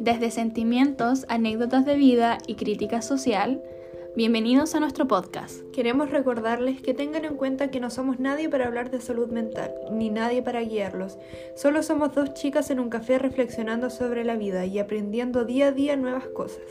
desde sentimientos, anécdotas de vida y crítica social, bienvenidos a nuestro podcast. Queremos recordarles que tengan en cuenta que no somos nadie para hablar de salud mental, ni nadie para guiarlos. Solo somos dos chicas en un café reflexionando sobre la vida y aprendiendo día a día nuevas cosas.